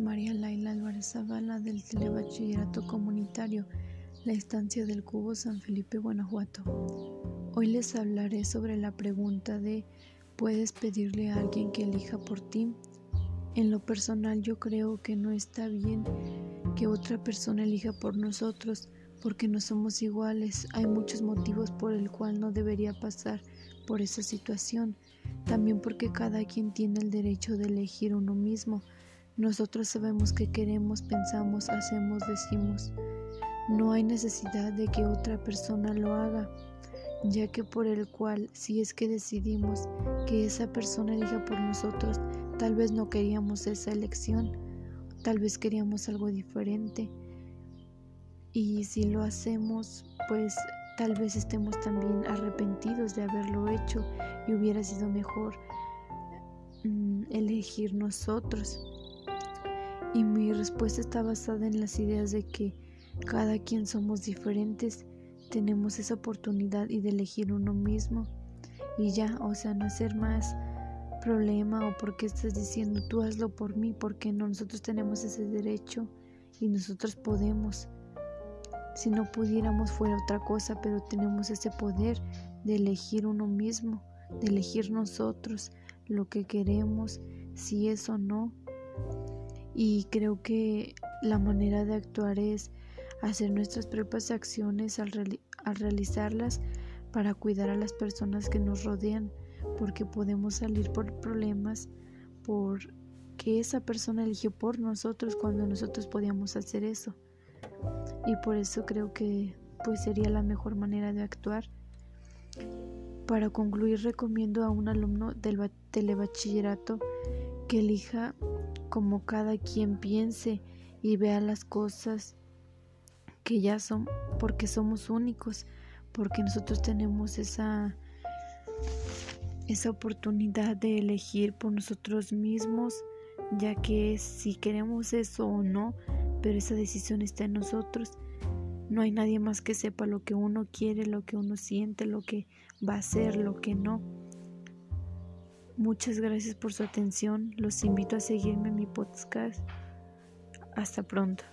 María Laila Álvarez Zavala del Telebachillerato Comunitario, la estancia del Cubo San Felipe, Guanajuato. Hoy les hablaré sobre la pregunta de ¿puedes pedirle a alguien que elija por ti? En lo personal yo creo que no está bien que otra persona elija por nosotros porque no somos iguales. Hay muchos motivos por el cual no debería pasar por esa situación. También porque cada quien tiene el derecho de elegir uno mismo. Nosotros sabemos qué queremos, pensamos, hacemos, decimos. No hay necesidad de que otra persona lo haga, ya que por el cual, si es que decidimos que esa persona elija por nosotros, tal vez no queríamos esa elección, tal vez queríamos algo diferente. Y si lo hacemos, pues tal vez estemos también arrepentidos de haberlo hecho y hubiera sido mejor mm, elegir nosotros. Y mi respuesta está basada en las ideas de que cada quien somos diferentes, tenemos esa oportunidad y de elegir uno mismo y ya, o sea, no hacer más problema o porque estás diciendo tú hazlo por mí, porque no, nosotros tenemos ese derecho y nosotros podemos. Si no pudiéramos fuera otra cosa, pero tenemos ese poder de elegir uno mismo, de elegir nosotros lo que queremos, si es o no. Y creo que la manera de actuar es hacer nuestras propias acciones al, realizarlas para cuidar a las personas que nos rodean, porque podemos salir por problemas por que esa persona eligió por nosotros cuando nosotros podíamos hacer eso. Y por eso creo que pues sería la mejor manera de actuar. Para concluir recomiendo a un alumno del telebachillerato elija como cada quien piense y vea las cosas que ya son, porque somos únicos, porque nosotros tenemos esa, esa oportunidad de elegir por nosotros mismos, ya que si queremos eso o no, pero esa decisión está en nosotros. No hay nadie más que sepa lo que uno quiere, lo que uno siente, lo que va a hacer, lo que no. Muchas gracias por su atención. Los invito a seguirme en mi podcast. Hasta pronto.